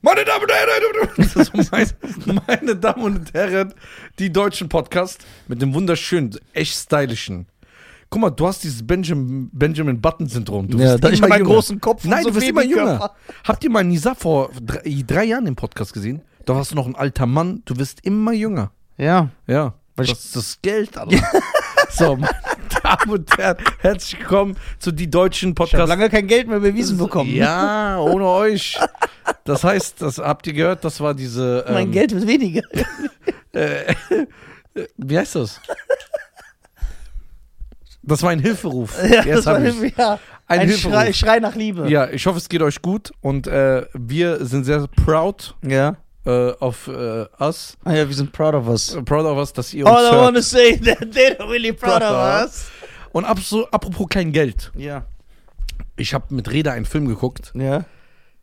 Meine Damen und Herren, so meine, meine Damen und Herren, die deutschen Podcast mit dem wunderschönen, echt stylischen. Guck mal, du hast dieses Benjamin, Benjamin Button-Syndrom. Du Ja, ich immer hab einen jünger. großen Kopf Nein, so du wirst viel immer jünger. Körper. Habt ihr mal Nisa vor drei, drei Jahren im Podcast gesehen? Da warst du noch ein alter Mann. Du wirst immer jünger. Ja. Ja. Weil das ist das Geld, Alter. so, meine Damen und Herren, herzlich willkommen zu die deutschen Ich habe lange kein Geld mehr bewiesen bekommen. Ja, ohne euch. Das heißt, das habt ihr gehört, das war diese. Ähm, Mein Geld wird weniger. Äh, wie heißt das? Das war ein Hilferuf. Ja, Jetzt das war ja, Ein, ein Hilferuf. Schrei, Schrei nach Liebe. Ja, ich hoffe, es geht euch gut und äh, wir sind sehr proud Ja. Äh, of äh, us. Ah ja, wir sind proud of us. Äh, Proud of us, dass ihr uns All I hört. wanna say that they're really proud of us. Und ab so, apropos kein Geld. Ja. Ich habe mit Reda einen Film geguckt. Ja.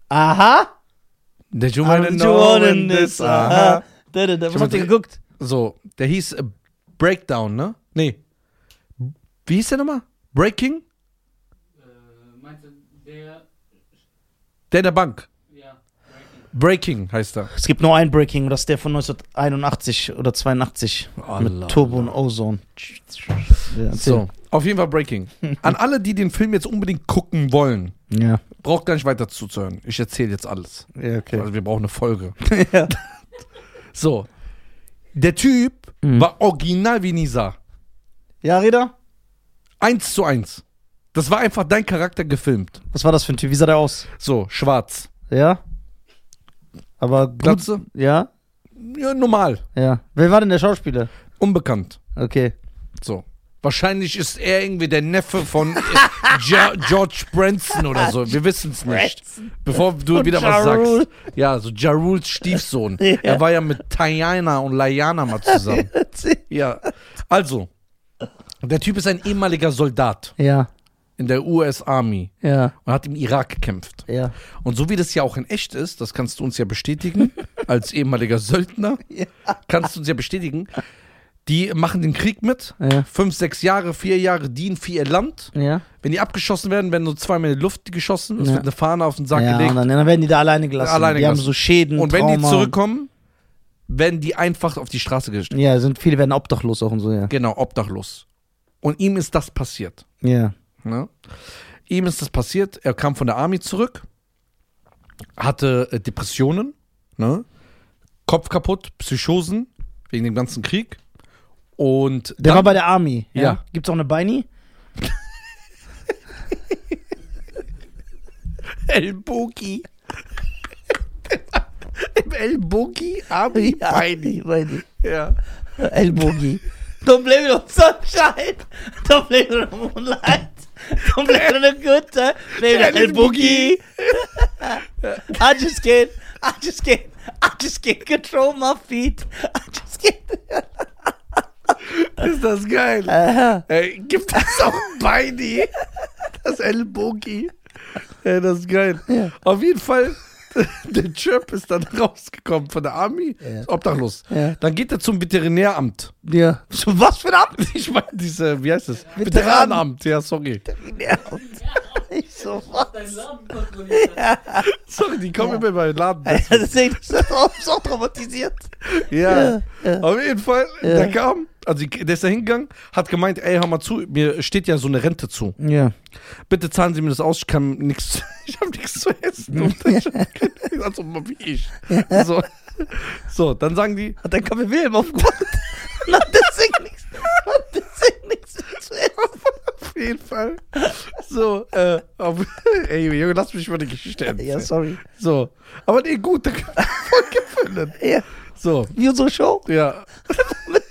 Aha. Der I'm doing this, aha. Da, da, da. Was hab habt ihr geguckt? So, der hieß äh, Breakdown, ne? Nee. Wie hieß der nochmal? Breaking? Äh, meinst du, der, Der in der Bank. Breaking heißt er. Es gibt nur ein Breaking, und das ist der von 1981 oder 82 Allah. mit Turbo und Ozone. Ja. So, auf jeden Fall Breaking. An alle, die den Film jetzt unbedingt gucken wollen, Ja. braucht gar nicht weiter zuzuhören. Ich erzähle jetzt alles. Ja, okay. Also wir brauchen eine Folge. ja. So, der Typ Mhm. war original wie Nisa. ja, Reda? Eins zu eins. Das war einfach dein Charakter gefilmt. Was war das für ein Typ? Wie sah der aus? So, schwarz. Ja? Aber gut. Glatze? Ja? Ja, normal. Ja. Wer war denn der Schauspieler? Unbekannt. Okay. So. Wahrscheinlich ist er irgendwie der Neffe von äh, George Branson oder so. Wir wissen es nicht. Bevor du wieder Ja was Rule. sagst. Ja, so Ja Rules Stiefsohn. Ja. Er war ja mit Tayana und Layana mal zusammen. Ja. Also, der Typ ist ein ehemaliger Soldat Ja. In der US Army Ja. und hat im Irak gekämpft. Ja. Und so wie das ja auch in echt ist, das kannst du uns ja bestätigen, als ehemaliger Söldner, kannst du uns ja bestätigen, die machen den Krieg mit, Ja. fünf, sechs Jahre, vier Jahre dienen für ihr Land. Ja. Wenn die abgeschossen werden, werden nur zweimal in die Luft geschossen, es Ja. wird eine Fahne auf den Sack ja, gelegt. und dann, dann werden die da alleine gelassen. Alleine die haben gelassen. so Schäden, Und wenn die Trauma. zurückkommen, werden die einfach auf die Straße gestellt. Ja, sind, viele werden obdachlos auch und so, ja. Genau, obdachlos. Und ihm ist das passiert. Ja. Ne? Ihm ist das passiert, er kam von der Army zurück, hatte äh, Depressionen, ne? Kopf kaputt, Psychosen, wegen dem ganzen Krieg. Und Der dann- war bei der Army. Ja. Ja. Gibt's auch eine Beini? El Bogi. Im El Bogi Army Beini. Beini. Ja. Elbogi. Don't blame it on sunshine. Don't blame it on moonlight. Don't blame it on the good time. It on El Boogie. I just can't, I just can't, I just can't control my feet. I just can't. Ist das geil. Aha. Ey, gibt es auch Beini? Das El Bogi. Ey, das ist geil. Ja. Auf jeden Fall, der Chirp ist dann rausgekommen von der Army, Ja. ist obdachlos. Ja. Dann geht er zum Veterinäramt. Ja. So, was für ein Amt? Ich meine, diese, wie heißt das? Veteran- Veteranenamt, ja, sorry. Ja. Ich so, was? kontrolliert. Sorry, die kommen immer in meinen Laden. Ja, deswegen ist er auch so traumatisiert. Ja, ja. auf jeden Fall, Ja. der kam, also der ist da hingegangen, hat gemeint, ey, hör mal zu, mir steht ja so eine Rente zu. Ja. Bitte zahlen Sie mir das aus, ich kann nichts, ich habe nichts zu essen. Und ich also wie ich. So. so, dann sagen die, Hat dein Kaffee Wilhelm aufgemacht. Hat deswegen nichts, deswegen nichts zu essen. auf jeden Fall, so, äh, auf, ey, Junge, lass mich mal die Geschichte erzählen. Ja, sorry. So, aber nee, gut, da können wir voll gefunden. Ja. So, Wie unsere Show. ja, mit.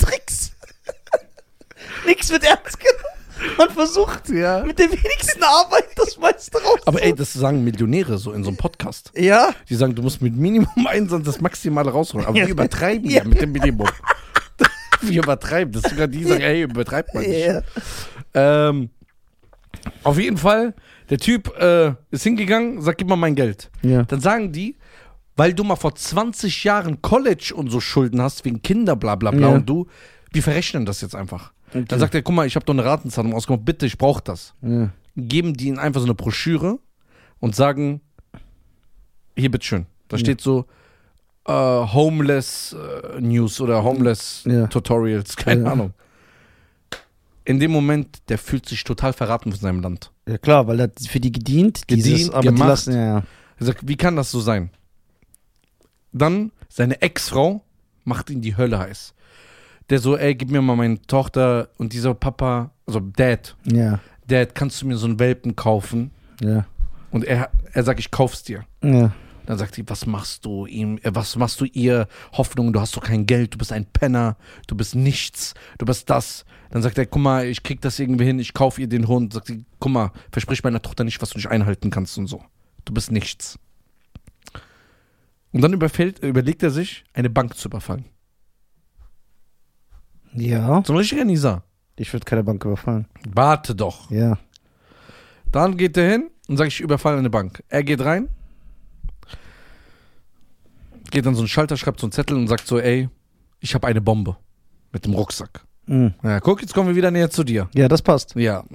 Nichts wird ernst genommen. Man versucht ja. mit der wenigsten Arbeit das meiste raus. Aber ey, das sagen Millionäre so in so einem Podcast. ja. Die sagen, du musst mit Minimum Einsatz das Maximale rausholen. Aber Ja. wir übertreiben ja, Ja. mit dem Minimum. wir übertreiben. Das sogar die, die sagen, ey, übertreibt man nicht. Ja. Ähm, auf jeden Fall, der Typ äh, ist hingegangen, sagt, gib mal mein Geld. Ja. Dann sagen die, weil du mal vor 20 Jahren College und so Schulden hast, wegen Kinder, bla bla bla, Ja. und du, wir verrechnen das jetzt einfach. Okay. Dann sagt er, guck mal, ich habe doch eine Ratenzahlung ausgemacht, bitte, ich brauche das. Ja. Geben die ihnen einfach so eine Broschüre und sagen, hier, bitteschön. Da Ja. steht so äh, Homeless äh, News oder Homeless Ja. Tutorials, keine. Ahnung. In dem Moment, der fühlt sich total verraten von seinem Land. Ja klar, weil er hat für die gedient, Gedient, dieses, aber die gemacht. lassen, ja, ja. Er sagt, wie kann das so sein? Dann seine Ex-Frau macht ihn die Hölle heiß. Der so, ey, gib mir mal meine Tochter und dieser Papa, also Dad, Ja, Dad, kannst du mir so einen Welpen kaufen? ja, Und er, er sagt, ich kauf's dir. ja. Dann sagt sie, was machst du ihm, äh, was machst du ihr? Hoffnung, du hast doch kein Geld, du bist ein Penner, du bist nichts, du bist das. Dann sagt er, guck mal, ich krieg das irgendwie hin, ich kauf ihr den Hund. Sagt sie, guck mal, versprich meiner Tochter nicht, was du nicht einhalten kannst und so. Du bist nichts. Und dann überfällt, überlegt er sich, eine Bank zu überfallen. Ja, So ein richtiger Nisa. ich würde keine Bank überfallen. Warte doch. Ja. Dann geht er hin und sagt, ich überfalle eine Bank. Er geht rein, geht an so einen Schalter, schreibt so einen Zettel und sagt so, ey, ich habe eine Bombe mit dem Rucksack. Mhm. Ja, guck, jetzt kommen wir wieder näher zu dir. Ja, das passt. Ja.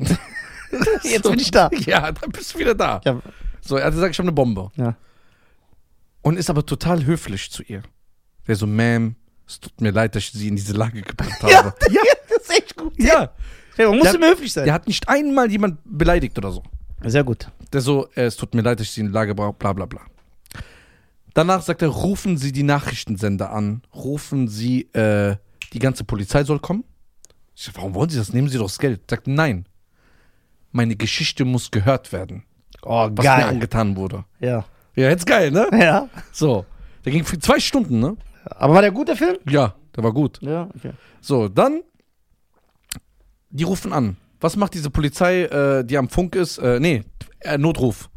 Jetzt bin ich da. Ja, dann bist du wieder da. Ja, So, er hat gesagt, ich habe eine Bombe. ja. Und ist aber total höflich zu ihr. Der so, Ma'am, es tut mir leid, dass ich sie in diese Lage gebracht habe. Ja, das ist echt gut. ja. Ja, man muss Der- immer höflich sein. Der hat nicht einmal jemand beleidigt oder so. Sehr gut. Der so, äh, es tut mir leid, dass ich sie in die Lage brauche, bla bla bla. Danach sagt er, rufen Sie die Nachrichtensender an, rufen Sie, äh, die ganze Polizei soll kommen. Ich sag, warum wollen Sie das? Nehmen Sie doch das Geld. Sagt, nein. Meine Geschichte muss gehört werden, Oh, was mir angetan wurde. Ja. Ja, jetzt geil, ne? Ja. So. Der ging für zwei Stunden, ne? Aber war der gut, der Film? Ja, der war gut. Ja, okay. So, dann, die rufen an. Was macht diese Polizei, äh, die am Funk ist? Äh, nee, äh, Notruf.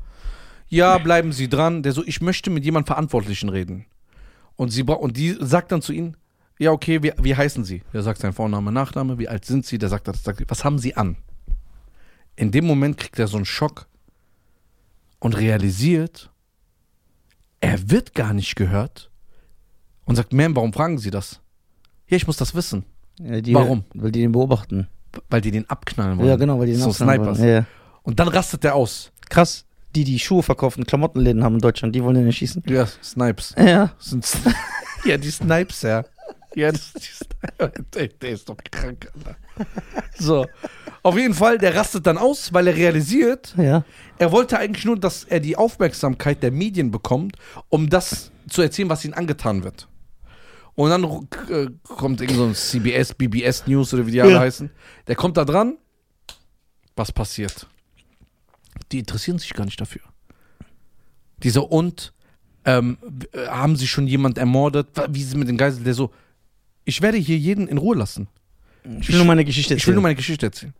Ja, bleiben Sie dran. Der so, ich möchte mit jemandem Verantwortlichen reden. Und, sie und die sagt dann zu ihnen, ja, okay, wie, wie heißen Sie? Der sagt sein Vorname, Nachname, wie alt sind Sie? Der sagt das, sagt, was haben Sie an? In dem Moment kriegt er so einen Schock und realisiert, er wird gar nicht gehört und sagt, Ma'am, warum fragen Sie das? Ja, ich muss das wissen. Ja, die, Warum? Weil die den beobachten. Weil die den abknallen wollen. Ja, genau, weil die den So abknallen Snipers. wollen. Ja. Und dann rastet der aus. Krass. Die, die Schuhe verkaufen, Klamottenläden haben in Deutschland, die wollen den erschießen. Ja, Snipes. Ja. Sind ja, die Snipes, ja. Ja, das, die Snipes. Der, der ist doch krank, Alter. So. Auf jeden Fall, der rastet dann aus, weil er realisiert, Ja. er wollte eigentlich nur, dass er die Aufmerksamkeit der Medien bekommt, um das zu erzählen, was ihm angetan wird. Und dann äh, kommt irgend so ein CBS, BBS News oder wie die alle Ja. heißen. Der kommt da dran. Was passiert? Die interessieren sich gar nicht dafür. Dieser und ähm, äh, haben sie schon jemand ermordet? Wie sie mit den Geiseln? Der so, ich werde hier jeden in Ruhe lassen. Ich will nur meine Geschichte Ich will nur erzählen. meine Geschichte erzählen.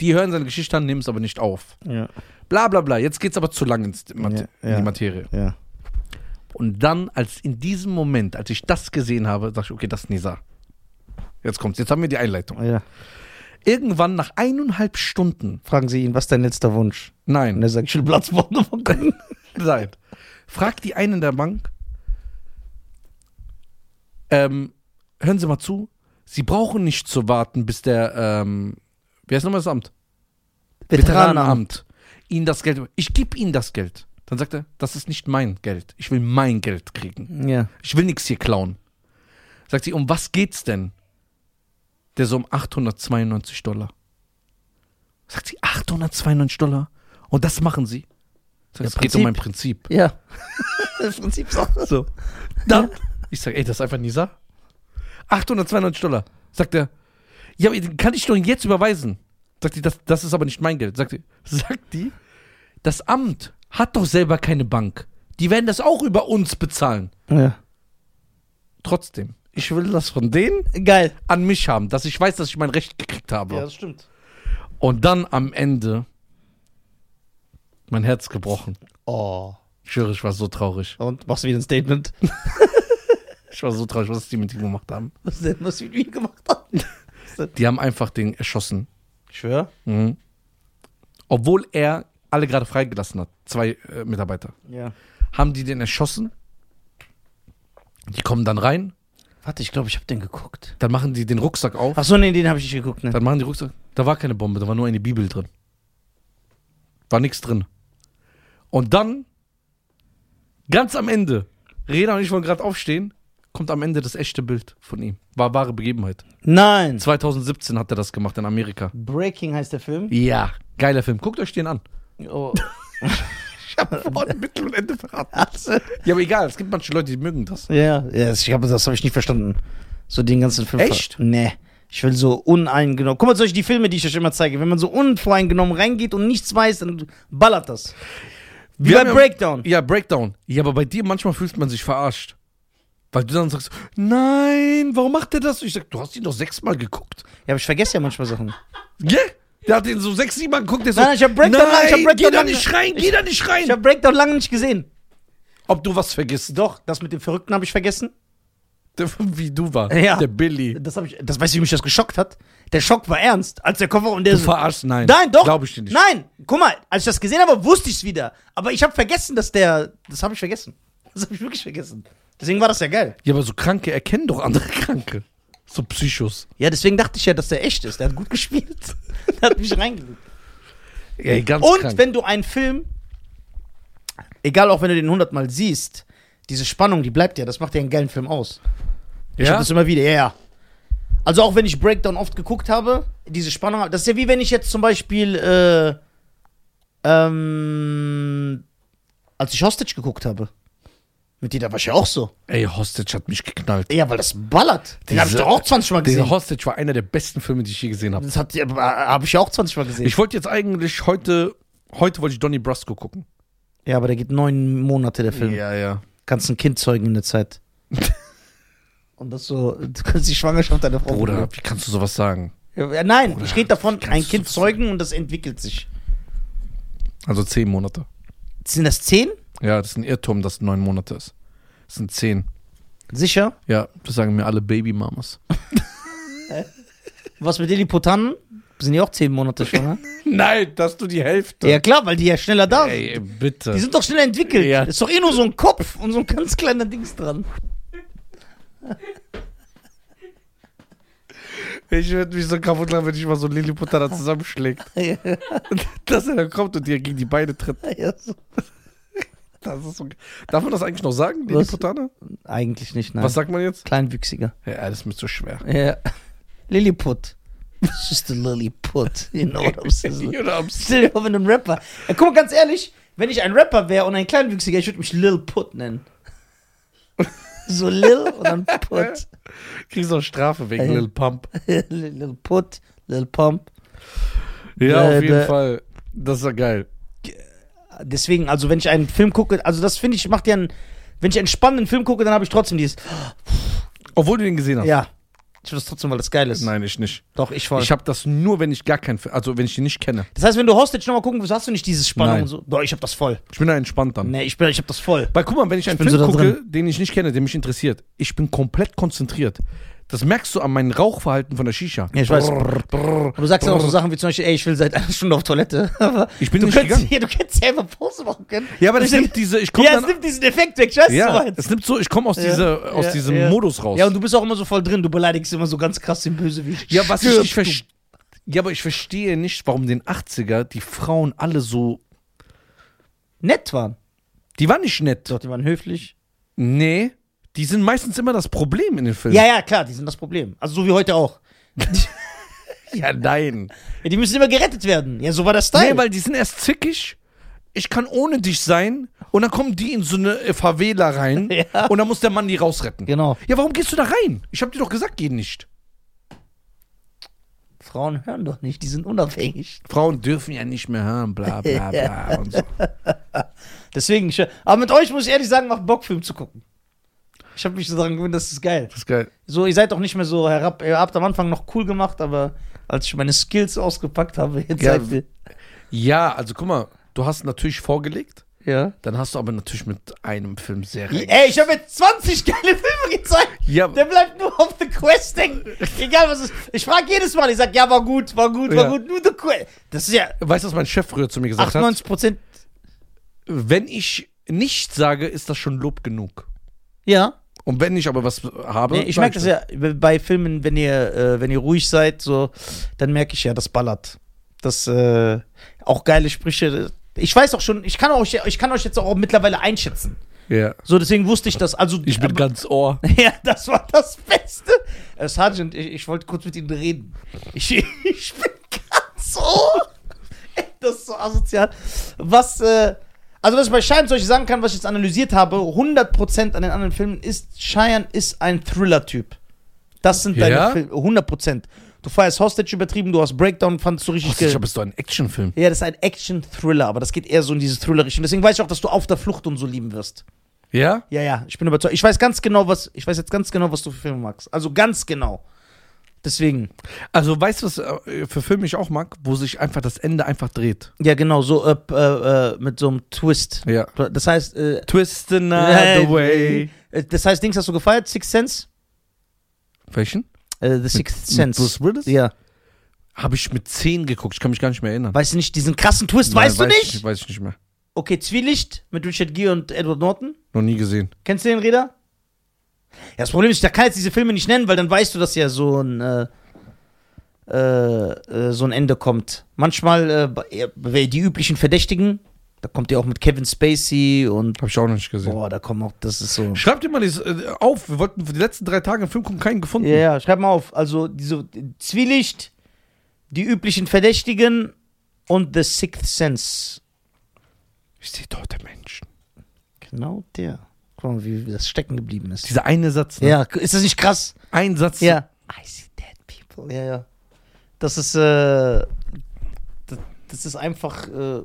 Die hören seine Geschichte an, nehmen es aber nicht auf. Ja. Bla bla bla. Jetzt geht's aber zu lang ins Mat Ja, in ja. die Materie. Ja. Und dann, als in diesem Moment, als ich das gesehen habe, dachte ich, okay, das ist Nisa. Jetzt kommt's. Jetzt haben wir die Einleitung. ja. Irgendwann nach eineinhalb Stunden, Fragen Sie ihn, was ist dein letzter Wunsch? Und nein, er sagt, ich will Platzworte nein, fragt die einen in der Bank, ähm, hören Sie mal zu, Sie brauchen nicht zu warten, bis der, ähm, wie heißt nochmal das Amt? Veteranenamt Ihnen das Geld, ich gebe Ihnen das Geld. Dann sagt er, das ist nicht mein Geld. Ich will mein Geld kriegen. Ja. Ich will nichts hier klauen. Sagt sie, um was geht's denn? Der so um 892 Dollar. Sagt sie, 892 Dollar? Und das machen sie? Sagt, Ja, es geht um mein Prinzip. Ja. Im Prinzip so. So. Dann, ich sag, ey, das ist einfach Nisa. 892 Dollar. Sagt er, ja, kann ich doch jetzt überweisen. Sagt die, das, das ist aber nicht mein Geld. Sagt die, sagt die, das Amt hat doch selber keine Bank. Die werden das auch über uns bezahlen. Ja. Trotzdem, ich will das von denen Geil. an mich haben, dass ich weiß, dass ich mein Recht gekriegt habe. Ja, das stimmt. Und dann am Ende mein Herz gebrochen. Oh. Ich schwöre, ich war so traurig. Und machst du wieder ein Statement? Ich war so traurig, was die mit ihm gemacht haben. Was denn, was wir mit ihm gemacht haben? Die haben einfach den erschossen. Ich schwör. Mhm. Obwohl er alle gerade freigelassen hat, zwei äh, Mitarbeiter, Ja. haben die den erschossen. Die kommen dann rein, Warte, ich glaube, ich habe den geguckt. dann machen die den Rucksack auf. Ach so, nee, den habe ich nicht geguckt, ne? Dann machen die Rucksack. Da war keine Bombe, da war nur eine Bibel drin. War nichts drin. Und dann, ganz am Ende, Rena und ich wollen gerade aufstehen. Kommt am Ende das echte Bild von ihm. War wahre Begebenheit. Nein. 2017 hat er das gemacht in Amerika. Breaking heißt der Film. Ja, geiler Film. Guckt euch den an. Oh. Ich habe vorhin Mittel und Ende verraten. Also, Ja, aber egal, es gibt manche Leute, die mögen das. ja, ja, ich habe das habe ich nicht verstanden. So den ganzen Film. Echt? Nee. Ich will so uneingenommen. Guck mal, solche die Filme, die ich euch immer zeige. Wenn man so unvoreingenommen reingeht und nichts weiß, dann ballert das. Wie Wir bei ja- Breakdown. Ja, Breakdown. Ja, aber bei dir manchmal fühlt man sich verarscht. Weil du dann sagst, nein, warum macht der das? Ich sag, du hast ihn doch sechsmal geguckt. Ja, aber ich vergesse ja manchmal Sachen. Ja? Der hat den so sechs, sieben Mal geguckt. Der so, Nein, ich hab Breakdown nein, lang- ich hab Breakdown geh da lang- nicht rein, geh da nicht rein. Ich habe Breakdown lange nicht gesehen. Ob du was vergisst. Doch, das mit dem Verrückten habe ich vergessen. Der, wie du warst. Ja. Der Billy. Das habe ich, das weißt du, wie mich das geschockt hat. Der Schock war ernst, als der Koffer und der Du so. verarschst, nein. Nein, doch. Glaube ich dir nicht. Nein, guck mal, als ich das gesehen habe, wusste ich es wieder. Aber ich habe vergessen, dass der. Das habe ich vergessen. Das habe ich wirklich vergessen. Deswegen war das ja geil. Ja, aber so Kranke erkennen doch andere Kranke. So Psychos. Ja, deswegen dachte ich ja, dass der echt ist. Der hat gut gespielt. der hat mich reingelegt. Ey, ganz Und krank. wenn du einen Film, egal auch wenn du den hundertmal siehst, diese Spannung, die bleibt ja. Das macht ja einen geilen Film aus. Ich ja? habe das immer wieder, ja, ja. Also auch wenn ich Breakdown oft geguckt habe, diese Spannung, das ist ja wie wenn ich jetzt zum Beispiel, äh, ähm, als ich Hostage geguckt habe. Mit dir, da war ich ja auch so. Ey, Hostage hat mich geknallt. Ja, weil das ballert. Den habe ich doch auch 20 Mal gesehen. Der Hostage war einer der besten Filme, die ich je gesehen habe. Das habe ich ja auch 20 Mal gesehen. Ich wollte jetzt eigentlich heute, heute wollte ich Donnie Brasco gucken. ja, aber der geht neun Monate, der Film. Ja, ja. Kannst ein Kind zeugen in der Zeit. Und das so, du kannst die Schwangerschaft deiner Frau Bruder, wie kannst du sowas sagen? Ja, nein, Bruder, ich rede davon, ein Kind zeugen und das entwickelt sich. Also zehn Monate. Sind das zehn? Ja, das ist ein Irrtum, dass neun Monate ist. Das sind zehn. Sicher? Ja, das sagen mir alle Babymamas. Was mit Lilliputanen? Sind die auch zehn Monate schwanger? Nein, dass du die Hälfte. ja klar, weil die ja schneller da sind. Ey, bitte. Die sind doch schneller entwickelt. Ja. Ist doch eh nur so ein Kopf und so ein ganz kleiner Dings dran. Ich würde mich so kaputt lachen, wenn ich mal so einen Lilliputter da zusammenschlägt. Dass er dann kommt und dir gegen die Beine tritt. Ja, so. Das ist so, darf man das eigentlich noch sagen, Was? Lilliputaner? Eigentlich nicht, nein. Was sagt man jetzt? Kleinwüchsiger. Ja, das ist mir zu schwer. Ja. Lilliput. It's just a Lilliput. You know what I'm saying? You know what I'm saying? Stell dir vor, wenn du ein Rapper. Ja, guck mal, ganz ehrlich, wenn ich ein Rapper wäre und ein Kleinwüchsiger, ich würde mich Lil Put nennen. So Lil und dann Put. Kriegst du auch Strafe wegen Ja. Lil Pump. Lil Put, Lil Pump. Ja, Äh, auf jeden der- Fall. Das ist ja geil. Deswegen, also wenn ich einen Film gucke, also das finde ich, macht ja einen, wenn ich einen spannenden Film gucke, dann habe ich trotzdem dieses, Obwohl du den gesehen hast. ja, ich will das trotzdem, weil das geil ist. Nein, ich nicht. Doch, ich voll. Ich habe das nur, wenn ich gar keinen, Film- also wenn ich den nicht kenne. das heißt, wenn du Hostage nochmal gucken willst, hast du nicht dieses Spannung Nein. und so. Doch, ich habe das voll. Ich bin da entspannt dann. Nee, ich, bin, ich habe das voll. Weil guck mal, wenn ich einen bin Film so gucke, den ich nicht kenne, der mich interessiert, ich bin komplett konzentriert. Das merkst du an meinem Rauchverhalten von der Shisha. Ja, ich weiß. Brrr, brrr. Aber du sagst ja auch so Sachen wie zum Beispiel, ey, ich will seit einer Stunde auf Toilette. Aber Ich bin du nicht könntest, gegangen. ja, du könntest ja einfach Pause machen können. Ja, aber das nimmt diese, ich komme ja, es nimmt diesen Effekt weg, du ja, es nimmt so, ich komme aus, Ja, diese, aus ja, diesem ja. Modus raus. Ja, und du bist auch immer so voll drin, du beleidigst immer so ganz krass den Bösewicht. Ja, was ich nicht verstehe. Ja, aber ich verstehe nicht, warum in den 80er die Frauen alle so. nett waren. Die waren nicht nett. Doch, die waren höflich. Nee. Die sind meistens immer das Problem in den Filmen. Ja, ja, klar, die sind das Problem. Also so wie heute auch. ja nein. Ja, die müssen immer gerettet werden. Ja, so war das Style. Nee, weil die sind erst zickig. Ich kann ohne dich sein. Und dann kommen die in so eine Favela rein. Ja. Und dann muss der Mann die rausretten. genau. Ja, warum gehst du da rein? Ich hab dir doch gesagt, geh nicht. Frauen hören doch nicht, die sind unabhängig. Frauen dürfen ja nicht mehr hören, bla bla bla und so. Deswegen, aber mit euch muss ich ehrlich sagen, macht Bock, Film zu gucken. Ich habe mich so daran gewöhnt, das ist geil. Das ist geil. So, ihr seid auch nicht mehr so herab. Ihr habt am Anfang noch cool gemacht, aber als ich meine Skills ausgepackt habe, jetzt Ja, seid ihr. Ja, also guck mal, du hast natürlich vorgelegt. Ja. Dann hast du aber natürlich mit einem Film sehr recht. Ey, ich habe jetzt 20 geile Filme gezeigt. Ja, Der bleibt nur auf The Quest hängen. Egal was es ist. Ich frage jedes Mal, ich sag, ja, war gut, war gut, war Ja. gut, nur The Quest. Das ist ja weißt du, was mein Chef früher zu mir gesagt hat? 98 Prozent. Wenn ich nicht sage, ist das schon Lob genug. Ja. Und wenn ich aber was habe, Nee, ich merke das ja bei Filmen, wenn ihr, äh, wenn ihr ruhig seid, so, dann merke ich ja, das ballert. Das, äh, auch geile Sprüche. Ich weiß auch schon, ich kann euch, ich kann euch jetzt auch mittlerweile einschätzen. Ja. So, deswegen wusste ich das. Also, Ich bin aber- ganz Ohr. Ja, das war das Beste. Äh, Sergeant, ich, ich wollte kurz mit Ihnen reden. Ich, ich bin ganz so. Ey, Das ist so asozial. Was, äh, also was ich bei Cheyenne Beispiel sagen kann, was ich jetzt analysiert habe, 100% an den anderen Filmen ist, Cheyenne ist ein Thriller-Typ. Das sind deine Ja? Filme, 100%. Du feierst Hostage übertrieben, du hast Breakdown, fandest du richtig Ich glaube, ge- es ist doch ein Actionfilm. Ja, das ist ein Action-Thriller, aber das geht eher so in diese Thriller-Richtung. Deswegen weiß ich auch, dass du auf der Flucht und so lieben wirst. Ja? Ja, ja, ich bin überzeugt. Ich weiß ganz genau, was, ich weiß jetzt ganz genau, was du für Filme magst. Also ganz genau. Deswegen. Also, weißt du, was äh, für Filme ich auch mag? Wo sich einfach das Ende einfach dreht. Ja, genau, so äh, äh, äh, mit so einem Twist. Ja. Das heißt, äh, Twist another way. äh, das heißt, Dings hast du gefeiert? Sixth Sense? Welchen? The Sixth Mit Sense. Bruce Willis? Ja. Habe ich mit 10 geguckt. Ich kann mich gar nicht mehr erinnern. Weißt du nicht, diesen krassen Twist, Nein, weißt du weiß nicht? Ich, weiß ich nicht mehr. Okay, Zwielicht mit Richard Gere und Edward Norton. Noch nie gesehen. Kennst du den Räder? Ja, das Problem ist, da kann jetzt diese Filme nicht nennen, weil dann weißt du, dass ja so ein, äh, äh, äh, so ein Ende kommt. Manchmal äh, die üblichen Verdächtigen, da kommt ja auch mit Kevin Spacey und Habe ich auch noch nicht gesehen. boah, da kommen auch, das ist so. Schreibt dir mal das, äh, auf. Wir wollten für die letzten drei Tage einen Film gucken, keinen gefunden. Ja, ja, schreib mal auf. Also diese Zwielicht, die üblichen Verdächtigen und The Sixth Sense. Ich sehe tote Menschen. Genau der. Guck mal, wie, das stecken geblieben ist. Dieser eine Satz. Ne? Ja, ist das nicht krass? Ein Satz. Ja. I see dead people. Ja, ja. Das ist, äh, das, das ist einfach, äh,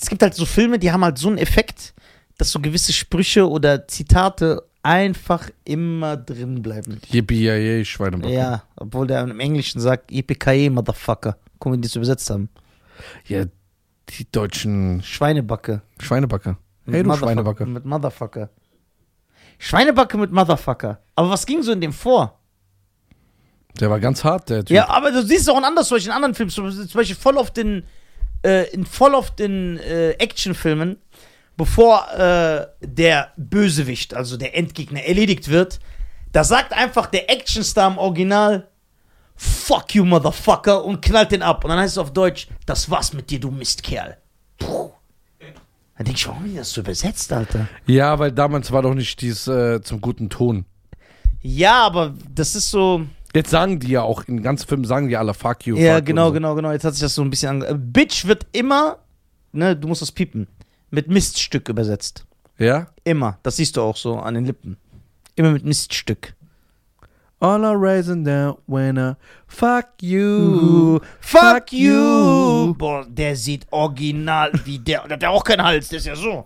es gibt halt so Filme, die haben halt so einen Effekt, dass so gewisse Sprüche oder Zitate einfach immer drin bleiben. Yippie, ja, Schweinebacke. Ja, obwohl der im Englischen sagt, Yippie Motherfucker. Guck mal, wie die das übersetzt haben. Ja, die deutschen Schweinebacke. Schweinebacke. Hey, du Schweinebacke. Mit Motherfucker. Schweinebacke mit Motherfucker. Aber was ging so in dem vor? Der war ganz hart, der Typ. Ja, aber du siehst es auch in anderen, zum Beispiel in anderen Filmen, zum Beispiel- zum Beispiel voll oft in, äh, in voll oft in äh, Actionfilmen, bevor äh, der Bösewicht, also der Endgegner, erledigt wird, da sagt einfach der Actionstar im Original, fuck you, Motherfucker, und knallt den ab. Und dann heißt es auf Deutsch, das war's mit dir, du Mistkerl. Puh. Dann denk ich, warum haben die das so übersetzt, Alter? Ja, weil damals war doch nicht dies äh, zum guten Ton. Ja, aber das ist so. Jetzt sagen die ja auch, in ganzen Filmen sagen die alle fuck you. Ja, fuck genau, so. genau, genau. Jetzt hat sich das so ein bisschen ange... Äh, Bitch wird immer, ne, du musst das piepen, mit Miststück übersetzt. Ja? Immer. Das siehst du auch so an den Lippen. Immer mit Miststück. All I raising down when I fuck you. Fuck you! Boah, der sieht original wie der. Der hat ja auch keinen Hals, der ist ja so.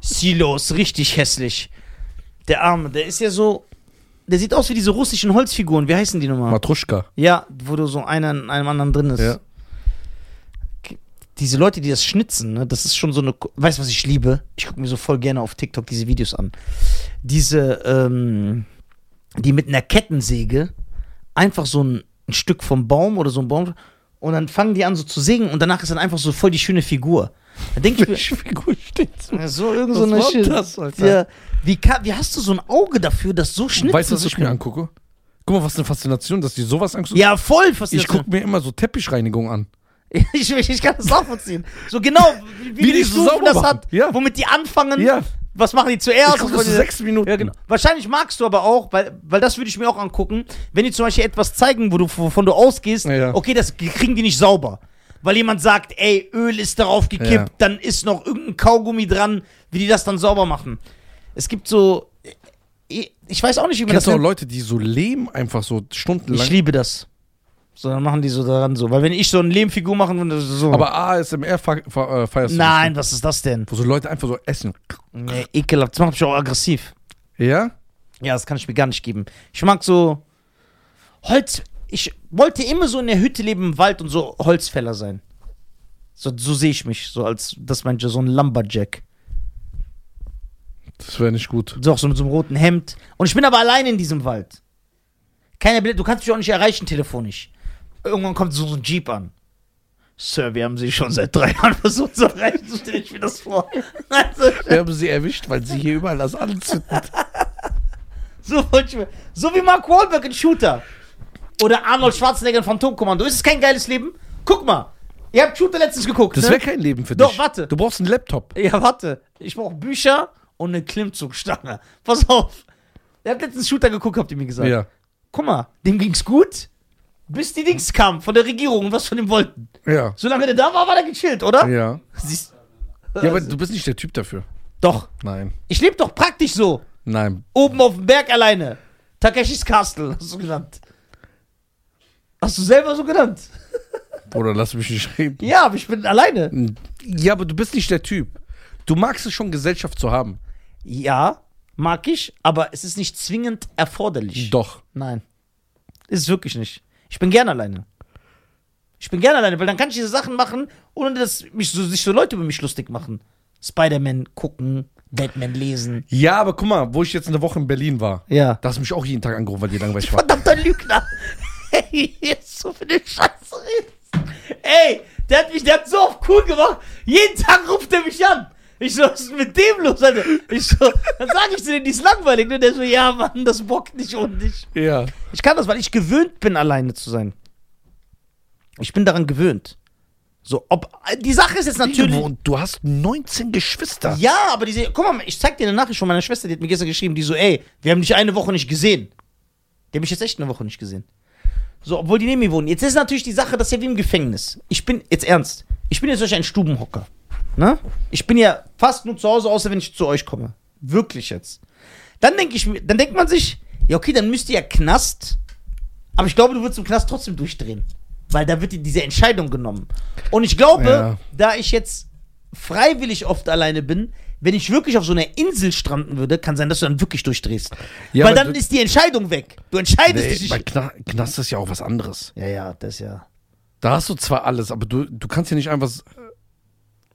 Silos, richtig hässlich. Der Arme, der ist ja so. Der sieht aus wie diese russischen Holzfiguren. Wie heißen die nochmal? Matruschka. Ja, wo du so einer in einem anderen drin ist. Ja. Diese Leute, die das schnitzen, ne, das ist schon so eine. Weißt du, was ich liebe? Ich gucke mir so voll gerne auf TikTok diese Videos an. Diese, ähm, die mit einer Kettensäge einfach so ein, ein Stück vom Baum oder so ein Baum und dann fangen die an so zu sägen und danach ist dann einfach so voll die schöne Figur. Da denke ich mir, Welche Figur steht so? ja, so irgend so eine Shit. das, Alter? Ja, wie, wie hast du so ein Auge dafür, das so schnitzen Weißt du, was ich mir angucke? Guck mal, was eine Faszination, dass die sowas angucken. Ja, voll Ich faszinierend. gucke mir immer so Teppichreinigung an. Ich, ich, ich kann das nachvollziehen. So genau, wie, Wie wie die die so Stufen das hat, Ja. womit die anfangen. Ja. Was machen die zuerst? Ich Was das sechs Minuten. Ja, genau. Wahrscheinlich magst du aber auch, weil, weil das würde ich mir auch angucken, wenn die zum Beispiel etwas zeigen, wo du, wovon du ausgehst, Ja, okay, das kriegen die nicht sauber. Weil jemand sagt, ey, Öl ist darauf gekippt, Ja. dann ist noch irgendein Kaugummi dran, wie die das dann sauber machen. Es gibt so. Ich weiß auch nicht, wie man Kennst das du auch nennt. Leute, die so leben, einfach so stundenlang? Ich liebe das. So, dann machen die so daran so. Weil wenn ich so eine Lehmfigur machen würde, so. Aber ASMR fe fe äh, feierst du Nein, nicht, was ist das denn? ne? Wo so Leute einfach so essen. Nee, ekelhaft. Das macht mich auch aggressiv. Ja? Ja, das kann ich mir gar nicht geben. Ich mag so Holz. Ich wollte immer so in der Hütte leben im Wald und so Holzfäller sein. So, so sehe ich mich. So als, das meinte so ein Lumberjack. Das wäre nicht gut. So auch so mit so einem roten Hemd. Und ich bin aber allein in diesem Wald. Keiner will, du kannst mich auch nicht erreichen telefonisch. Irgendwann kommt so ein Jeep an. Sir, wir haben Sie schon seit drei Jahren versucht zu erreichen. So stelle ich mir das vor. Also, Wir haben sie erwischt, weil sie hier überall das anzünden. So, so wie Mark Wahlberg in Shooter. Oder Arnold Schwarzenegger in Phantomkommando. Ist es kein geiles Leben? Guck mal. Ihr habt Shooter letztens geguckt. Das ne? wäre kein Leben für Doch, dich. warte. Du brauchst einen Laptop. Ja, warte. Ich brauche Bücher und eine Klimmzugstange. Pass auf. Der hat letztens Shooter geguckt, habt ihr mir gesagt. Ja. Guck mal, dem ging's gut, bis die Dings kamen von der Regierung und was von ihm wollten. Ja. Solange der da war, war der gechillt, oder? Ja. Siehst Ja, aber du bist nicht der Typ dafür. Doch. Nein. Ich lebe doch praktisch so. Nein. Oben auf dem Berg alleine. Takeshis Castle, hast du genannt. Hast du selber so genannt? Oder lass mich nicht reden. Ja, aber ich bin alleine. Ja, aber du bist nicht der Typ. Du magst es schon, Gesellschaft zu haben. Ja, mag ich, aber es ist nicht zwingend erforderlich. Doch. Nein. Ist es wirklich nicht. Ich bin gern alleine. Ich bin gern alleine, weil dann kann ich diese Sachen machen, ohne dass mich so, sich so Leute über mich lustig machen. Spider-Man gucken, Batman lesen. Ja, aber guck mal, wo ich jetzt eine Woche in Berlin war, Ja. da hast du mich auch jeden Tag angerufen, weil dir langweilig war. Verdammter Lügner. Ey, jetzt so viel Scheiße. Ey, der hat mich, der hat so oft cool gemacht. Jeden Tag ruft er mich an. Ich so, was ist mit dem los, Alter? Ich so, dann sage ich zu dem, die ist langweilig. Ne? Der so, ja, Mann, das bockt nicht ohne dich. Ja. Ich kann das, weil ich gewöhnt bin, alleine zu sein. Ich bin daran gewöhnt. So, ob, die Sache ist jetzt natürlich. Und du hast 19 Geschwister. Ja, aber diese, guck mal, ich zeig dir eine Nachricht von meiner Schwester, die hat mir gestern geschrieben, die so, ey, wir haben dich eine Woche nicht gesehen. Die haben mich jetzt echt eine Woche nicht gesehen. So, obwohl die neben mir wohnen. Jetzt ist natürlich die Sache, das ist ja wie im Gefängnis. Ich bin, jetzt ernst, ich bin jetzt solch ein Stubenhocker. Ne? Ich bin ja fast nur zu Hause, außer wenn ich zu euch komme. Wirklich jetzt. Dann denke ich mir, dann denkt man sich, ja, okay, dann müsste ja Knast, aber ich glaube, du würdest im Knast trotzdem durchdrehen. Weil da wird dir diese Entscheidung genommen. Und ich glaube, Ja. da ich jetzt freiwillig oft alleine bin, wenn ich wirklich auf so einer Insel stranden würde, kann sein, dass du dann wirklich durchdrehst. Ja, Weil dann ist die Entscheidung weg. Du entscheidest Nee, dich nicht. Kna Knast ist ja auch was anderes. Ja, ja, das ja. Da hast du zwar alles, aber du, du kannst ja nicht einfach.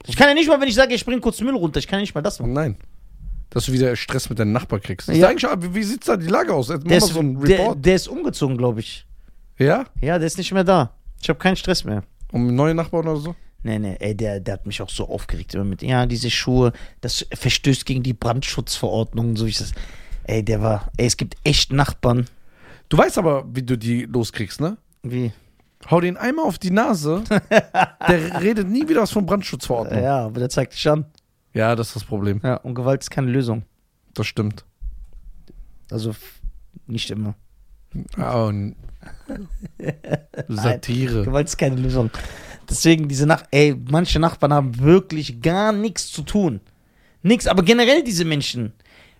Ich kann ja nicht mal, wenn ich sage, ich bring kurz Müll runter, ich kann ja nicht mal das machen. Nein. Dass du wieder Stress mit deinem Nachbar kriegst. Ja. Ja. Eigentlich, wie, wie sieht da die Lage aus? Mach Der mal ist, so einen der, Report. der ist umgezogen, glaube ich. ja? Ja, der ist nicht mehr da. Ich habe keinen Stress mehr. Um neue Nachbarn oder so? Nee, nee, ey, der, der hat mich auch so aufgeregt immer mit, ja, diese Schuhe, das verstößt gegen die Brandschutzverordnung, so wie ich das. Ey, der war, ey, es gibt echt Nachbarn. Du weißt aber, wie du die loskriegst, ne? Wie? Hau den einmal auf die Nase, der redet nie wieder was von Brandschutzverordnung. Ja, aber der zeigt dich an. Ja, das ist das Problem. Ja, und Gewalt ist keine Lösung. Das stimmt. Also nicht immer. Und Satire. Gewalt ist keine Lösung. Deswegen diese Nach ey, manche Nachbarn haben wirklich gar nichts zu tun. Nix, aber generell diese Menschen.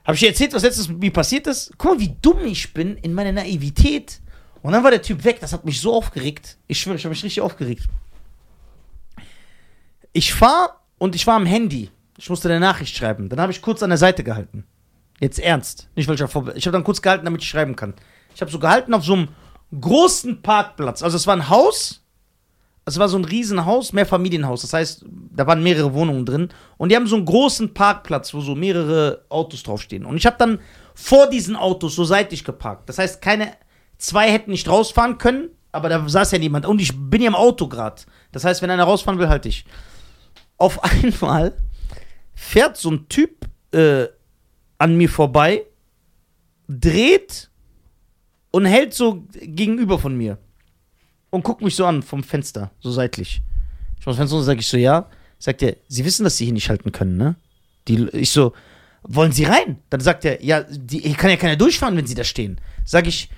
Habe ich dir erzählt, was letztens mit mir passiert ist? Guck mal, wie dumm ich bin in meiner Naivität. Und dann war der Typ weg, das hat mich so aufgeregt. Ich schwöre, ich habe mich richtig aufgeregt. Ich fahr und ich war am Handy. Ich musste eine Nachricht schreiben. Dann habe ich kurz an der Seite gehalten. Jetzt ernst. Nicht, weil ich auf Ich habe dann kurz gehalten, damit ich schreiben kann. Ich habe so gehalten auf so einem großen Parkplatz. Also es war ein Haus. Es war so ein Riesenhaus, Mehrfamilienhaus. Das heißt, da waren mehrere Wohnungen drin. Und die haben so einen großen Parkplatz, wo so mehrere Autos draufstehen. Und ich habe dann vor diesen Autos so seitlich geparkt. Das heißt, keine zwei hätten nicht rausfahren können, aber da saß ja niemand. Und ich bin ja im Auto gerade. Das heißt, wenn einer rausfahren will, halt ich. Auf einmal fährt so ein Typ äh, an mir vorbei, dreht und hält so gegenüber von mir und guckt mich so an vom Fenster, so seitlich. Ich mach das Fenster und sage ich so, ja. Sagt er, Sie wissen, dass Sie hier nicht halten können, ne? Die, ich so, wollen Sie rein? Dann sagt er, ja, die, hier kann ja keiner durchfahren, wenn Sie da stehen. Sag ich,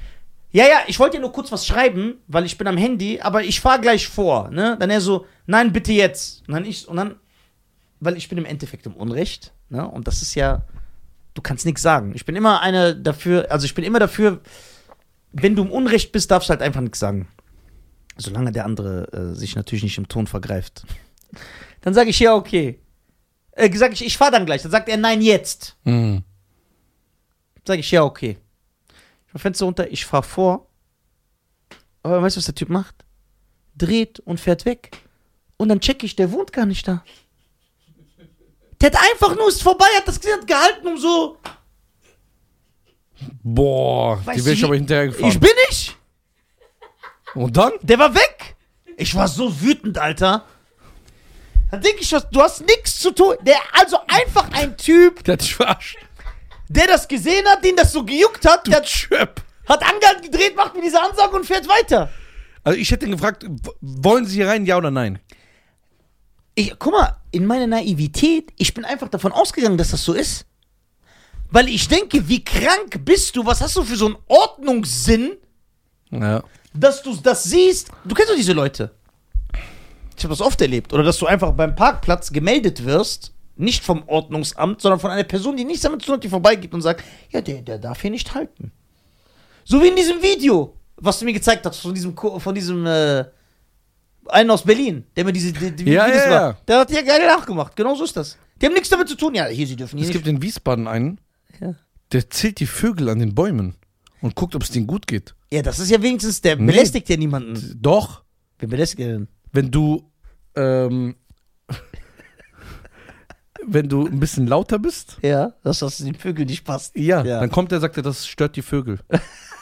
ja, ja, ich wollte ja nur kurz was schreiben, weil ich bin am Handy, aber ich fahr gleich vor, ne? Dann er so, nein, bitte jetzt. Und dann ich, und dann, weil ich bin im Endeffekt im Unrecht, ne? Und das ist ja, du kannst nichts sagen. Ich bin immer einer dafür, also ich bin immer dafür, wenn du im Unrecht bist, darfst du halt einfach nichts sagen. Solange der andere äh, sich natürlich nicht im Ton vergreift. Dann sage ich, ja, okay. Äh, sag ich, ich fahr dann gleich. Dann sagt er, nein, jetzt. Mhm. Sage ich, ja, okay. Ich mach Fenster runter, ich fahr vor. Aber weißt du, was der Typ macht? Dreht und fährt weg. Und dann check ich, der wohnt gar nicht da. Der hat einfach nur ist vorbei, hat das gesehen, hat gehalten um so. Boah, Weißt die du, ich aber wie- hinterhergefahren. Ich bin ich. Und dann? Der war weg. Ich war so wütend, Alter. Da denke ich, du hast nichts zu tun. Der, also einfach ein Typ, Der hat dich verarscht. Der das gesehen hat, den das so gejuckt hat, der Chöp. hat angehalten, gedreht, macht mir diese Ansage und fährt weiter. Also ich hätte ihn gefragt, wollen Sie hier rein, ja oder nein? Ich, guck mal, in meiner Naivität, ich bin einfach davon ausgegangen, dass das so ist. Weil ich denke, wie krank bist du? Was hast du für so einen Ordnungssinn, Ja. dass du das siehst? Du kennst doch diese Leute. Ich habe das oft erlebt. Oder dass du einfach beim Parkplatz gemeldet wirst. Nicht vom Ordnungsamt, sondern von einer Person, die nichts damit zu tun hat, die vorbeigeht und sagt, ja, der, der darf hier nicht halten. So wie in diesem Video, was du mir gezeigt hast, von diesem, von diesem, äh, einen aus Berlin, der mir diese, die, die Ja, Videos ja, war. ja. Der hat ja geil nachgemacht. Genau so ist das. Die haben nichts damit zu tun. Ja, hier, sie dürfen hier Es nicht. gibt in Wiesbaden einen, Ja. der zählt die Vögel an den Bäumen und guckt, ob es denen gut geht. Ja, das ist ja wenigstens, der Nee. belästigt ja niemanden. Doch, Wer belästigt denn? wenn du, ähm, wenn du ein bisschen lauter bist, Ja, dass das den Vögeln nicht passt. ja, Ja. dann kommt er, sagt er, das stört die Vögel.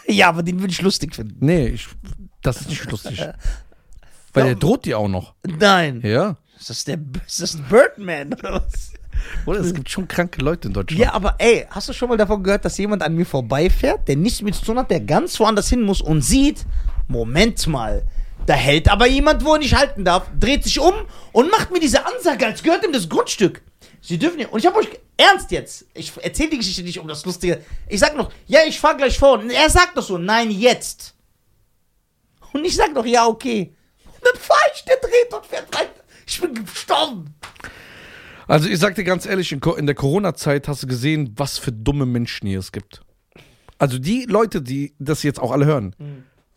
Ja, aber den würde ich lustig finden. Nee, ich, das ist nicht lustig. Weil er droht dir auch noch. Nein. Ja. Ist das der ist das ein Birdman oder was? Oder es gibt schon kranke Leute in Deutschland. Ja, aber ey, hast du schon mal davon gehört, dass jemand an mir vorbeifährt, der nichts mit zu tun hat, der ganz woanders hin muss und sieht, Moment mal, da hält aber jemand, wo er nicht halten darf, dreht sich um und macht mir diese Ansage, als gehört ihm das Grundstück. Sie dürfen ja. Und ich habe euch ernst jetzt. Ich erzähle die Geschichte nicht um das Lustige. Ich sag noch, ja, ich fahr gleich vor. Und er sagt doch so, nein, jetzt. Und ich sag noch, ja, okay. Und dann fahr ich, der dreht und fährt weiter. Ich bin gestorben. Also ich sag dir ganz ehrlich, in, der Corona-Zeit hast du gesehen, was für dumme Menschen hier es gibt. Also die Leute, die das jetzt auch alle hören,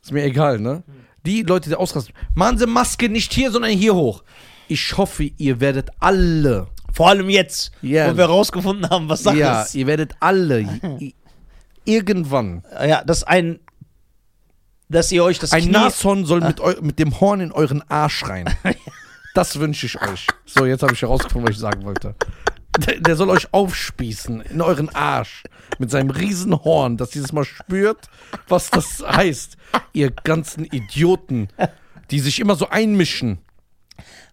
ist mir egal, ne? Die Leute, die ausrasten, machen sie Maske nicht hier, sondern hier hoch. Ich hoffe, ihr werdet alle, Vor allem jetzt, Ja. wo wir rausgefunden haben, was Sache ja, ist. ihr werdet alle irgendwann, Ja, dass ein. Dass ihr euch das ein Knie- Nashorn soll mit, eu, mit dem Horn in euren Arsch rein. Das wünsche ich euch. So, jetzt habe ich herausgefunden, was ich sagen wollte. Der, der soll euch aufspießen in euren Arsch mit seinem riesen Horn, dass dieses Mal spürt, was das heißt. Ihr ganzen Idioten, die sich immer so einmischen.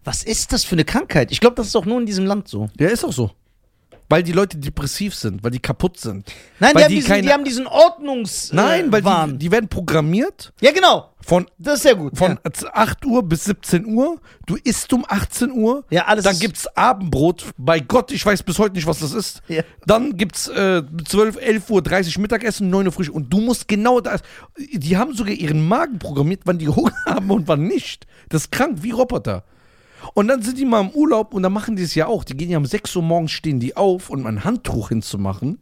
Was ist das für eine Krankheit? Ich glaube, das ist auch nur in diesem Land so. Der ist auch so. Weil die Leute depressiv sind, weil die kaputt sind. Nein, die haben, die diesen, keine- die haben diesen Ordnungs. Nein, äh, weil die, die werden programmiert Ja, genau. von, Das ist sehr gut. von 8 Uhr bis 17 Uhr. Du isst um 18 Uhr. Ja, alles Dann gibt's Abendbrot. Bei Gott, ich weiß bis heute nicht, was das ist. Ja. Dann gibt's äh, 12, 11 Uhr 30 Mittagessen, 9 Uhr frisch. Und du musst genau das. Die haben sogar ihren Magen programmiert, wann die Hunger haben und wann nicht. Das ist krank, wie Roboter. Und dann sind die mal im Urlaub und dann machen die es ja auch. Die gehen ja um 6 Uhr morgens, stehen die auf, um ein Handtuch hinzumachen.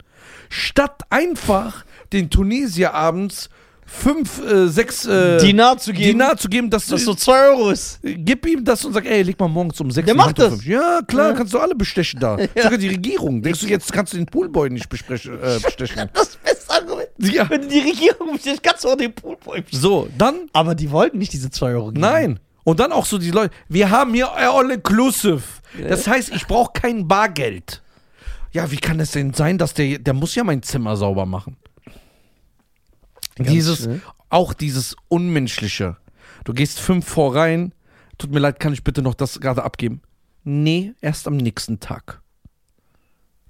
Statt einfach den Tunesier abends 5, äh, 6 äh, Dinar zu geben. Dinar zu geben, dass Das du so 2 Euro ist. Gib ihm das und sag, ey, leg mal morgens um sechs Der ein macht das. fünf. Ja, klar, Ja. kannst du alle bestechen da. Sogar die Regierung. Denkst du, jetzt kannst du den Poolboy nicht besprechen, äh, bestechen. Das ist das beste Argument. Ja. Wenn die Regierung bestellt, kannst du auch den Poolboy bestellen. So, dann, Aber die wollten nicht diese 2 Euro geben. nein. Und dann auch so die Leute, wir haben hier all inclusive. Das heißt, ich brauche kein Bargeld. Ja, wie kann es denn sein, dass der, der muss ja mein Zimmer sauber machen. dieses, schnell. auch dieses Unmenschliche. Du gehst fünf vor rein, tut mir leid, kann ich bitte noch das gerade abgeben? Nee, erst am nächsten Tag.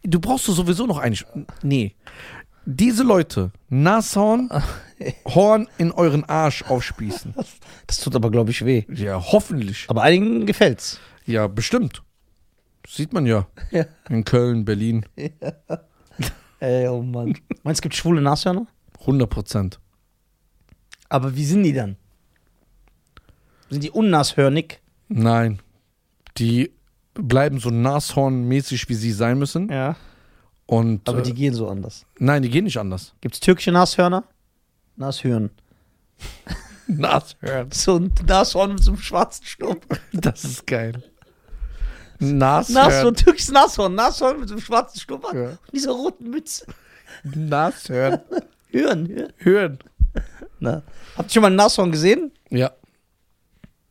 Du brauchst du sowieso noch einen. Nee. Diese Leute, Nashorn, Horn in euren Arsch aufspießen. Das tut aber, glaube ich, weh. Ja, hoffentlich. Aber einigen gefällt's. Ja, bestimmt. Sieht man ja. Ja. In Köln, Berlin. Ey, oh Mann. Meinst du, es gibt schwule Nashörner? 100 Prozent. Aber wie sind die dann? Sind die unnashörnig? Nein. Die bleiben so Nashornmäßig, wie sie sein müssen. Ja. Und Aber äh, die gehen so anders. nein, die gehen nicht anders. Gibt's türkische Nashörner? Nashörn. Nashorn. So ein Nashorn mit so einem schwarzen Schnurr. Das ist geil. Nashorn. Nashorn, türkisches Nashorn. Nashorn mit so einem schwarzen Schnurrbart Ja. und dieser roten Mütze. Nashorn. Hören, hören. Hören. Na. Habt ihr schon mal ein Nashorn gesehen? Ja.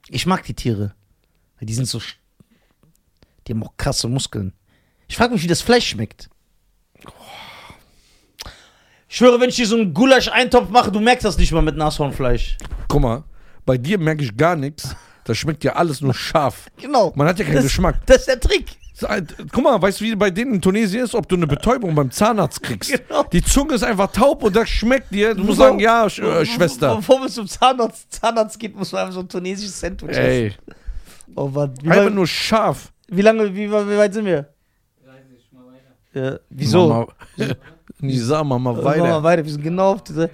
Ich mag die Tiere. Die sind so. Die haben auch krasse Muskeln. Ich frage mich, wie das Fleisch schmeckt. Ich schwöre, wenn ich dir so einen Gulasch-Eintopf mache, du merkst das nicht mal mit Nashornfleisch. Guck mal, bei dir merke ich gar nichts. Das schmeckt ja alles nur scharf. Genau. Man hat ja keinen das, Geschmack. Das ist der Trick. So, äh, Guck mal, weißt du, wie bei denen in Tunesien ist, ob du eine Betäubung beim Zahnarzt kriegst? Genau. Die Zunge ist einfach taub und das schmeckt dir. Du musst Bevor- sagen, ja, Sch äh, Schwester. Bevor man zum Zahnarzt, Zahnarzt geht, muss man einfach so ein tunesisches Sandwich essen. Ey, Oh Mann. Wie, einfach weit, nur scharf. wie lange, wie, wie weit sind wir? 30 mal weiter. Ja, wieso? Mama, Nisa, mach mal Machen wir weiter. weiter. Wir sind genau auf diese.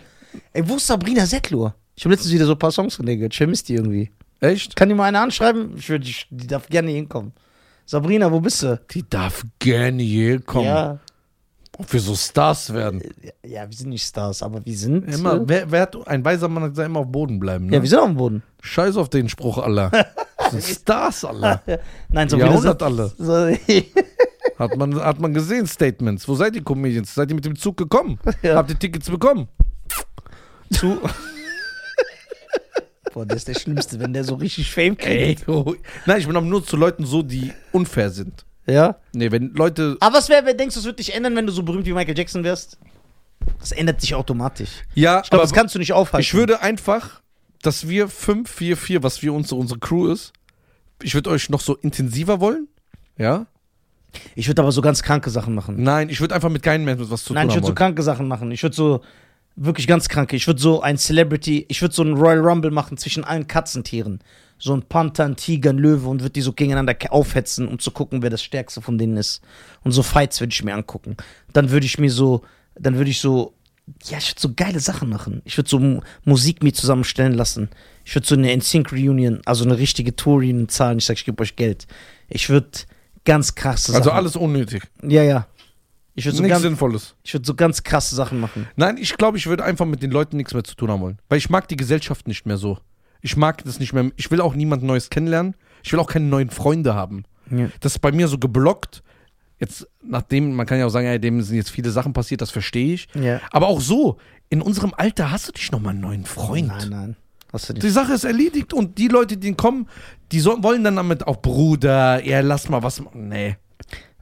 Ey, wo ist Sabrina Settler? Ich habe letztens wieder so ein paar Songs von der gehört. Ich vermisse die irgendwie. Echt? Kann die mal eine anschreiben? Ich würde, die, die darf gerne hier hinkommen. Sabrina, wo bist du? Die darf gerne hier kommen. Ja, Ob wir so Stars werden. ja, wir sind nicht Stars, aber wir sind. Immer, äh, wer, wer hat, ein weiser Mann hat gesagt, immer auf Boden bleiben. Ne? ja, wir sind auf dem Boden. Scheiß auf den Spruch, Allah. Stars, Allah. Nein, Sabrina. Jahrhundert alle. Hat man, hat man gesehen, Statements. Wo seid ihr Comedians? Seid ihr mit dem Zug gekommen? Ja. Habt ihr Tickets bekommen? zu. Boah, der ist der Schlimmste, wenn der so richtig Fame Ey, kriegt. du. Nein, ich bin aber nur zu Leuten so, die unfair sind. Ja. Nee, wenn Leute. Aber was wäre, denkst du, es wird dich ändern, wenn du so berühmt wie Michael Jackson wärst? Das ändert sich automatisch. Ja, Ich glaube, aber das kannst du nicht aufhalten. ich würde einfach, dass wir 5, 4, 4, was wir uns, unsere Crew ist, ich würde euch noch so intensiver wollen. Ja? Ich würde aber so ganz kranke Sachen machen. Nein, ich würde einfach mit keinem Menschen was zu Nein, tun ich haben würde so wollen. kranke Sachen machen. Ich würde so wirklich ganz kranke. Ich würde so ein Celebrity, ich würde so einen Royal Rumble machen zwischen allen Katzentieren. So ein Panther, ein Tiger, ein Löwe und würde die so gegeneinander aufhetzen, um zu gucken, wer das stärkste von denen ist. Und so Fights würde ich mir angucken. Dann würde ich mir so, dann würde ich so, ja, ich würde so geile Sachen machen. Ich würde so M- Musik mir zusammenstellen lassen. Ich würde so eine NSYNC Reunion, also eine richtige Tour zahlen. Ich sag, ich gebe euch Geld. Ich würde ganz krasse Sachen. Also alles unnötig. Ja, ja. Ich würde so, Nichts ganz- Sinnvolles. ich würd so ganz krasse Sachen machen. Nein, ich glaube, ich würde einfach mit den Leuten nichts mehr zu tun haben wollen. Weil ich mag die Gesellschaft nicht mehr so. Ich mag das nicht mehr. Ich will auch niemand Neues kennenlernen. Ich will auch keine neuen Freunde haben. Ja. Das ist bei mir so geblockt. Jetzt, nachdem, man kann ja auch sagen, ey, dem sind jetzt viele Sachen passiert, das verstehe ich. Ja. Aber auch so, in unserem Alter hast du dich nochmal einen neuen Freund. Nein, nein. Die Sache ist erledigt und die Leute, die kommen, die so, wollen dann damit auch Bruder, ja, lass mal was machen. Nee.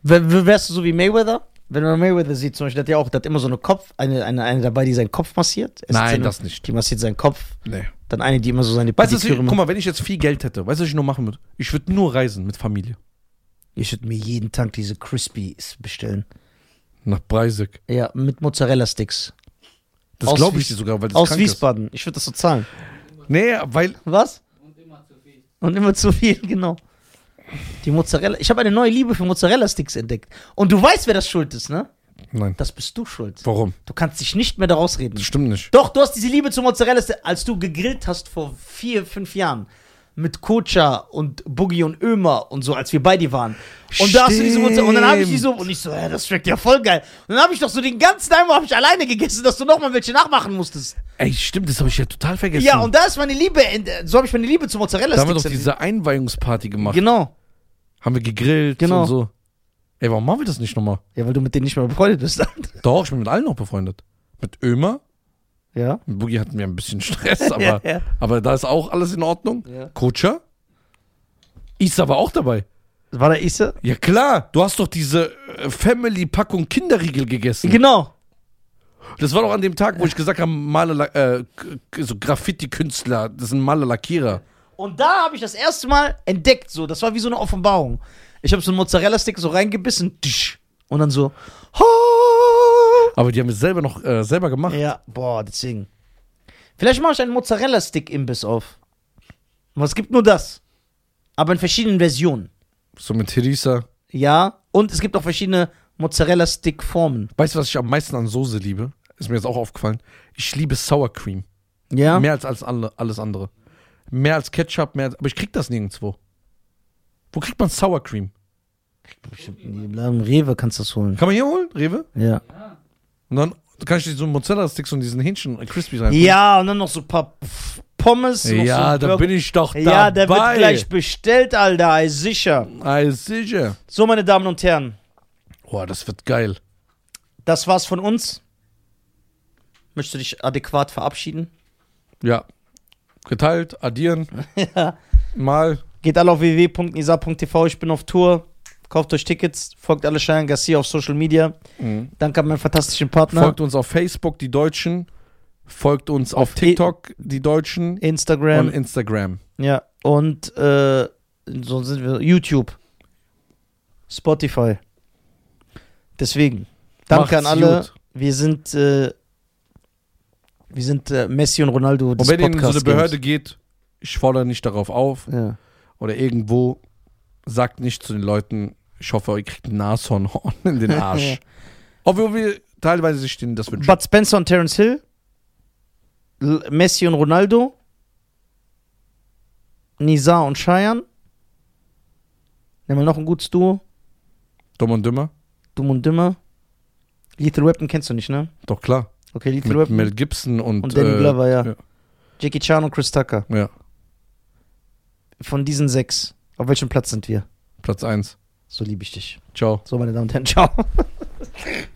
W- Wärst du so wie Mayweather? Wenn man Mayweather sieht, zum Beispiel, der hat ja auch, der hat immer so eine Kopf, eine, eine, eine dabei, die seinen Kopf massiert. Es Nein, eine, das nicht. Die massiert seinen Kopf. Nee. Dann eine, die immer so seine Weißt du, guck mal, wenn ich jetzt viel Geld hätte, weißt du, was ich nur machen würde? Ich würde nur reisen mit Familie. Ich würde mir jeden Tag diese Crispies bestellen. Nach Breisig. Ja, mit Mozzarella-Sticks. Das glaube ich dir sogar, weil das Aus krank ist. Wiesbaden. Ich würde das so zahlen. Nee, weil, Was? Und immer zu viel. Und immer zu viel, genau. Die Mozzarella. Ich habe eine neue Liebe für Mozzarella-Sticks entdeckt. Und du weißt, wer das schuld ist, ne? nein. Das bist du schuld. Warum? Du kannst dich nicht mehr daraus reden. Das stimmt nicht. Doch, du hast diese Liebe zu Mozzarella, als du gegrillt hast vor vier, fünf Jahren. Mit Kocha und Boogie und Ömer und so, als wir bei dir waren. Und da hast du diese Mozzarella. Und dann habe ich die so, und ich so, ja, das schmeckt ja voll geil. Und dann habe ich doch so den ganzen habe ich alleine gegessen, dass du nochmal welche nachmachen musstest. Ey, stimmt, das habe ich ja total vergessen. Ja, und da ist meine Liebe, so habe ich meine Liebe zu Mozzarella da haben wir doch diese Einweihungsparty gemacht. Genau. Haben wir gegrillt Genau. und so. Ey, warum machen wir das nicht nochmal? Ja, weil du mit denen nicht mehr befreundet bist. Doch, ich bin mit allen noch befreundet. Mit Ömer. Ja. Boogie hatten wir ein bisschen Stress, aber, ja. aber da ist auch alles in Ordnung. Ja. Kocha. Isa war auch dabei. War da Isse? Ja klar, du hast doch diese äh, Family-Packung Kinderriegel gegessen. Genau. Das war doch an dem Tag, wo ich gesagt habe, Male, äh, so Graffiti-Künstler, das sind Male Lackierer. Und da habe ich das erste Mal entdeckt, so, das war wie so eine Offenbarung. Ich habe so einen Mozzarella-Stick so reingebissen, tsch, und dann so, Aber die haben es selber noch äh, selber gemacht. ja, boah, deswegen. Vielleicht mache ich einen Mozzarella-Stick-Imbiss auf. Aber es gibt nur das. Aber in verschiedenen Versionen. So mit Teresa. Ja, und es gibt auch verschiedene Mozzarella-Stick-Formen. Weißt du, was ich am meisten an Soße liebe? Ist mir jetzt auch aufgefallen. Ich liebe Sour Cream. Ja? Mehr als, als alle, alles andere. Mehr als Ketchup, mehr als, aber ich krieg das nirgendwo. Wo kriegt man Sour Cream? Im Laden Rewe kannst du das holen. Kann man hier holen, Rewe? Ja. Ja. Und dann kann ich dir so Mozzarella-Sticks und diesen Hähnchen äh, Crispy rein. Ja, und dann noch so ein paar Pommes. Ja, so da Burger. bin ich doch dabei. Ja, der wird gleich bestellt, Alter, ist sicher. Ah, sicher. So, meine Damen und Herren, Boah, das wird geil. das war's von uns. Möchtest du dich adäquat verabschieden? Ja. Geteilt, addieren, ja. mal. Geht alle auf www.nisa.tv, ich bin auf Tour. Kauft euch Tickets, folgt alle Schein Garcia auf Social Media. Danke an meinen fantastischen Partner. Folgt uns auf Facebook, die Deutschen. Folgt uns auf, Auf TikTok, die Deutschen. Instagram. Und Instagram. ja, und äh, so sind wir. YouTube. Spotify. Deswegen. Danke Macht's an alle. gut. Wir sind, äh, wir sind äh, Messi und Ronaldo Und wenn ihr in so eine Behörde geht, ich fordere nicht darauf auf. Ja. Oder irgendwo, sagt nicht zu den Leuten, ich hoffe, ihr kriegt ein Nashornhorn in den Arsch. Obwohl wir teilweise sich den das wünschen. Bud Spencer und Terence Hill. L Messi und Ronaldo. Nizar und Cheyenne. Nehmen wir noch ein gutes Duo. Dumm und Dümmer? Dumm und Dümmer. Lethal Weapon kennst du nicht, ne? Doch klar. Okay, Lethal Mit Weapon. Mel Gibson und, Und Danny äh, Glover, ja. ja. Jackie Chan und Chris Tucker. Ja, Von diesen sechs. Auf welchem Platz sind wir? Platz 1. So liebe ich dich. Ciao. So, meine Damen und Herren, ciao.